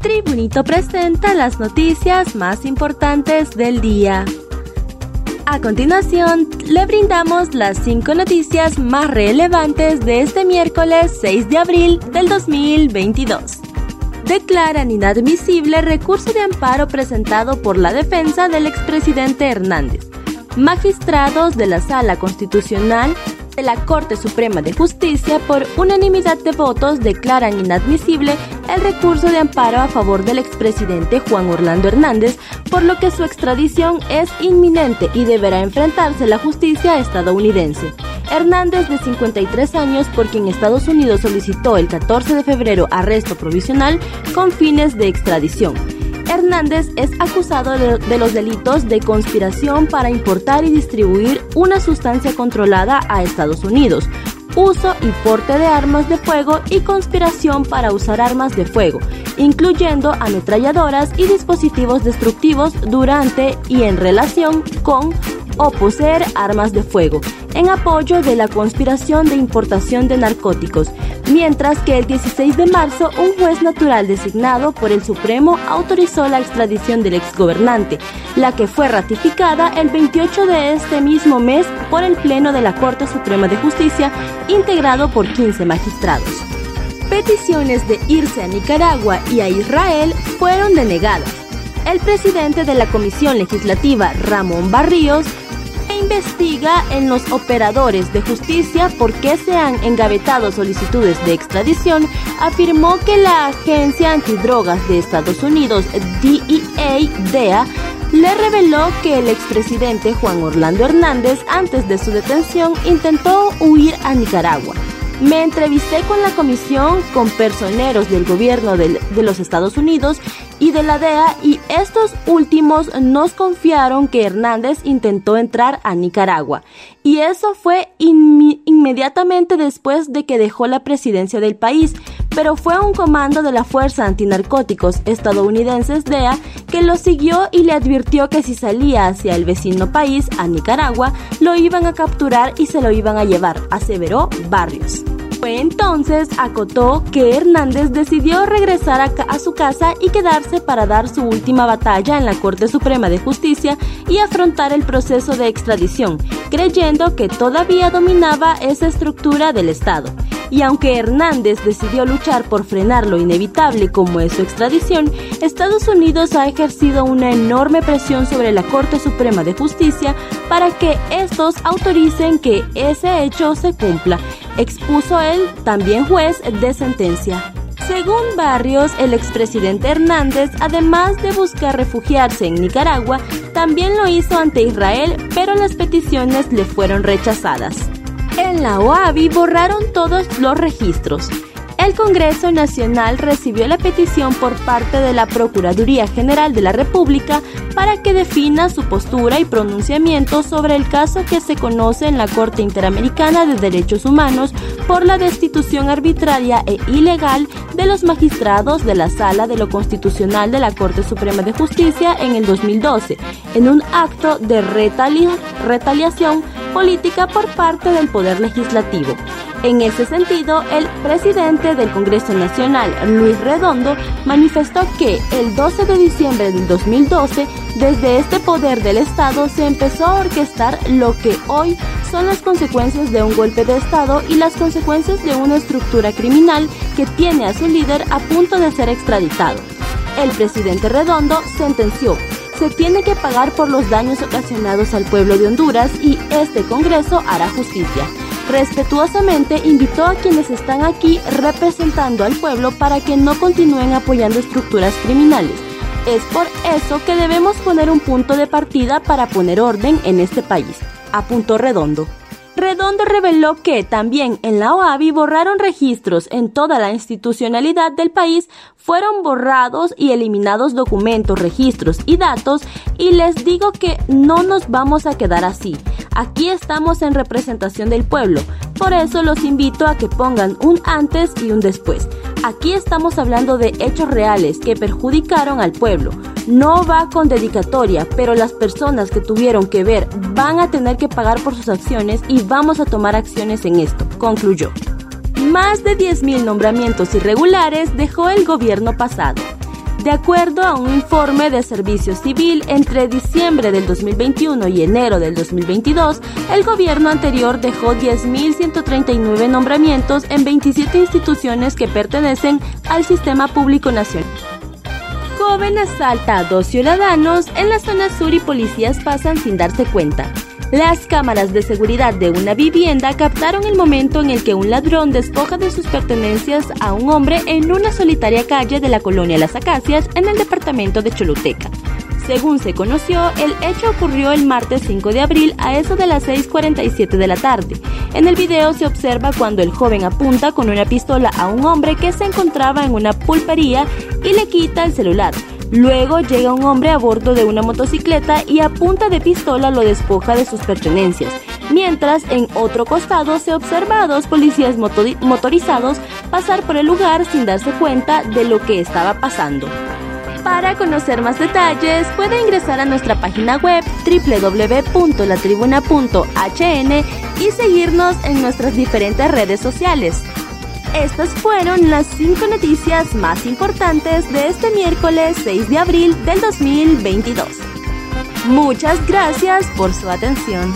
Tribunito presenta las noticias más importantes del día. A continuación, le brindamos las cinco noticias más relevantes de este miércoles 6 de abril del 2022. Declaran inadmisible recurso de amparo presentado por la defensa del expresidente Hernández. Magistrados de la Sala Constitucional de la Corte Suprema de Justicia, por unanimidad de votos, declaran inadmisible el recurso de amparo a favor del expresidente Juan Orlando Hernández, por lo que su extradición es inminente y deberá enfrentarse la justicia estadounidense. Hernández, de 53 años, por quien Estados Unidos solicitó el 14 de febrero arresto provisional con fines de extradición. Hernández es acusado de, los delitos de conspiración para importar y distribuir una sustancia controlada a Estados Unidos, uso y porte de armas de fuego y conspiración para usar armas de fuego, incluyendo ametralladoras y dispositivos destructivos durante y en relación con o poseer armas de fuego, en apoyo de la conspiración de importación de narcóticos, mientras que el 16 de marzo un juez natural designado por el Supremo autorizó la extradición del exgobernante, la que fue ratificada el 28 de este mismo mes por el Pleno de la Corte Suprema de Justicia, integrado por 15 magistrados. Peticiones de irse a Nicaragua y a Israel fueron denegadas. El presidente de la Comisión Legislativa, Ramón Barríos, investiga en los operadores de justicia por qué se han engavetado solicitudes de extradición, afirmó que la Agencia Antidrogas de Estados Unidos, DEA, DEA, le reveló que el expresidente Juan Orlando Hernández, antes de su detención, intentó huir a Nicaragua. Me entrevisté con la comisión, con personeros del gobierno de los Estados Unidos y de la DEA y estos últimos nos confiaron que Hernández intentó entrar a Nicaragua. Y eso fue inmediatamente después de que dejó la presidencia del país, pero fue un comando de la Fuerza Antinarcóticos estadounidenses DEA que lo siguió y le advirtió que si salía hacia el vecino país, a Nicaragua, lo iban a capturar y se lo iban a llevar, aseveró Barrios. Fue entonces, acotó, que Hernández decidió regresar a, a, su casa y quedarse para dar su última batalla en la Corte Suprema de Justicia y afrontar el proceso de extradición, creyendo que todavía dominaba esa estructura del Estado. Y aunque Hernández decidió luchar por frenar lo inevitable como es su extradición, Estados Unidos ha ejercido una enorme presión sobre la Corte Suprema de Justicia para que estos autoricen que ese hecho se cumpla, expuso el también juez de sentencia. Según Barrios, el expresidente Hernández, además de buscar refugiarse en Nicaragua, también lo hizo ante Israel, pero las peticiones le fueron rechazadas. En la OAVI borraron todos los registros. El Congreso Nacional recibió la petición por parte de la Procuraduría General de la República para que defina su postura y pronunciamiento sobre el caso que se conoce en la Corte Interamericana de Derechos Humanos por la destitución arbitraria e ilegal de los magistrados de la Sala de lo Constitucional de la Corte Suprema de Justicia en el 2012, en un acto de retaliación política por parte del Poder Legislativo. En ese sentido, el presidente del Congreso Nacional, Luis Redondo, manifestó que el 12 de diciembre del 2012, desde este poder del Estado se empezó a orquestar lo que hoy son las consecuencias de un golpe de Estado y las consecuencias de una estructura criminal que tiene a su líder a punto de ser extraditado. El presidente Redondo sentenció se tiene que pagar por los daños ocasionados al pueblo de Honduras y este Congreso hará justicia. Respetuosamente invitó a quienes están aquí representando al pueblo para que no continúen apoyando estructuras criminales. Es por eso que debemos poner un punto de partida para poner orden en este país. A punto redondo. Redondo reveló que también en la OAVI borraron registros en toda la institucionalidad del país, fueron borrados y eliminados documentos, registros y datos y les digo que no nos vamos a quedar así. Aquí estamos en representación del pueblo, por eso los invito a que pongan un antes y un después. Aquí estamos hablando de hechos reales que perjudicaron al pueblo. No va con dedicatoria, pero las personas que tuvieron que ver van a tener que pagar por sus acciones y vamos a tomar acciones en esto, concluyó. Más de 10.000 nombramientos irregulares dejó el gobierno pasado. De acuerdo a un informe de Servicio Civil, entre diciembre del 2021 y enero del 2022, el gobierno anterior dejó 10.139 nombramientos en 27 instituciones que pertenecen al sistema público nacional. Joven asalta a dos ciudadanos en la zona sur y policías pasan sin darse cuenta. Las cámaras de seguridad de una vivienda captaron el momento en el que un ladrón despoja de sus pertenencias a un hombre en una solitaria calle de la colonia Las Acacias en el departamento de Choluteca. Según se conoció, el hecho ocurrió el martes 5 de abril a eso de las 6.47 de la tarde. En el video se observa cuando el joven apunta con una pistola a un hombre que se encontraba en una pulpería y le quita el celular. Luego llega un hombre a bordo de una motocicleta y a punta de pistola lo despoja de sus pertenencias, mientras en otro costado se observa a dos policías motorizados pasar por el lugar sin darse cuenta de lo que estaba pasando. Para conocer más detalles puede ingresar a nuestra página web www.latribuna.hn y seguirnos en nuestras diferentes redes sociales. Estas fueron las cinco noticias más importantes de este miércoles 6 de abril del 2022. Muchas gracias por su atención.